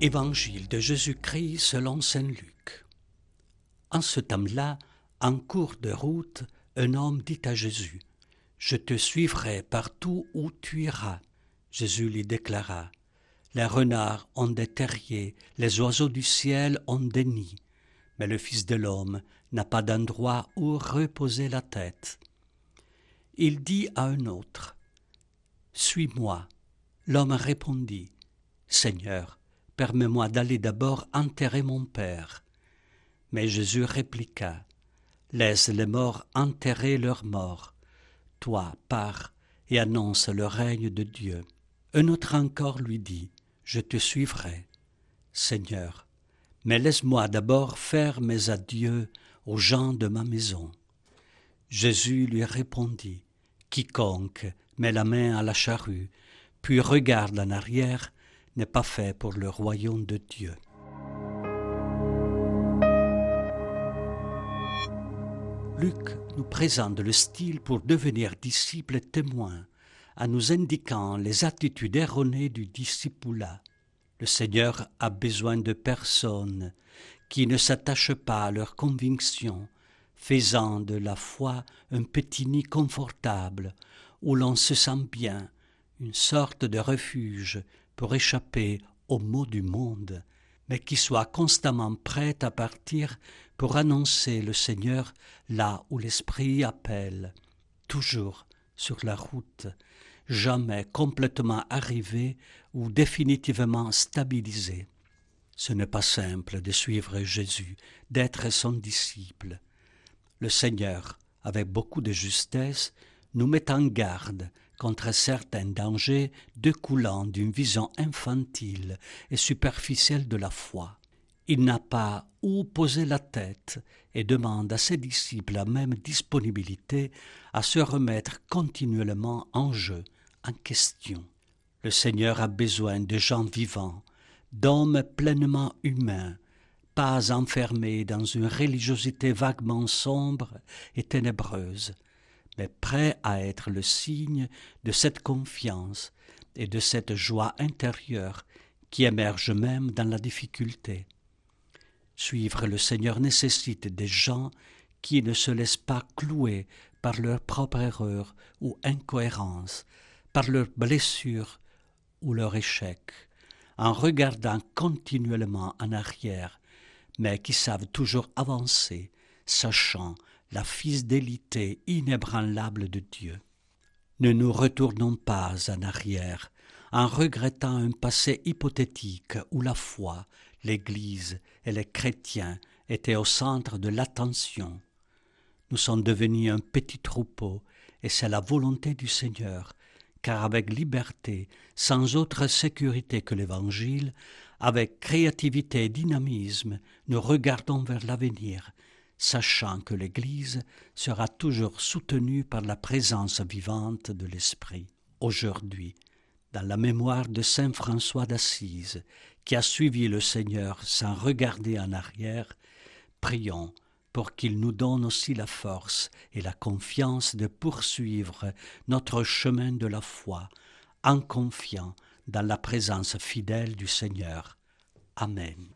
Évangile de Jésus-Christ selon Saint Luc. En ce temps-là, en cours de route, un homme dit à Jésus, Je te suivrai partout où tu iras. Jésus lui déclara, Les renards ont des terriers, les oiseaux du ciel ont des nids, mais le Fils de l'homme n'a pas d'endroit où reposer la tête. Il dit à un autre, Suis-moi. L'homme répondit, Seigneur, permets-moi d'aller d'abord enterrer mon père. Mais Jésus répliqua, Laisse les morts enterrer leurs morts. Toi, pars et annonce le règne de Dieu. Un autre encore lui dit, Je te suivrai. Seigneur, mais laisse-moi d'abord faire mes adieux aux gens de ma maison. Jésus lui répondit, Quiconque met la main à la charrue, puis regarde en arrière, n'est pas fait pour le royaume de Dieu. Luc nous présente le style pour devenir disciple témoin, en nous indiquant les attitudes erronées du discipulat. Le Seigneur a besoin de personnes qui ne s'attachent pas à leurs convictions, faisant de la foi un petit nid confortable où l'on se sent bien, une sorte de refuge pour échapper aux maux du monde, mais qui soit constamment prête à partir pour annoncer le Seigneur là où l'Esprit appelle, toujours sur la route, jamais complètement arrivé ou définitivement stabilisé. Ce n'est pas simple de suivre Jésus, d'être son disciple. Le Seigneur, avec beaucoup de justesse, nous met en garde contre certains dangers découlant d'une vision infantile et superficielle de la foi. Il n'a pas où poser la tête et demande à ses disciples la même disponibilité à se remettre continuellement en jeu, en question. Le Seigneur a besoin de gens vivants, d'hommes pleinement humains, pas enfermés dans une religiosité vaguement sombre et ténébreuse, mais prêt à être le signe de cette confiance et de cette joie intérieure qui émerge même dans la difficulté. Suivre le Seigneur nécessite des gens qui ne se laissent pas clouer par leur propre erreur ou incohérence, par leurs blessures ou leur échec, en regardant continuellement en arrière, mais qui savent toujours avancer, sachant la fidélité inébranlable de Dieu. Ne nous retournons pas en arrière en regrettant un passé hypothétique où la foi, l'Église et les chrétiens étaient au centre de l'attention. Nous sommes devenus un petit troupeau et c'est la volonté du Seigneur, car avec liberté, sans autre sécurité que l'Évangile, avec créativité et dynamisme, nous regardons vers l'avenir sachant que l'Église sera toujours soutenue par la présence vivante de l'Esprit. Aujourd'hui, dans la mémoire de Saint François d'Assise, qui a suivi le Seigneur sans regarder en arrière, prions pour qu'il nous donne aussi la force et la confiance de poursuivre notre chemin de la foi, en confiant dans la présence fidèle du Seigneur. Amen.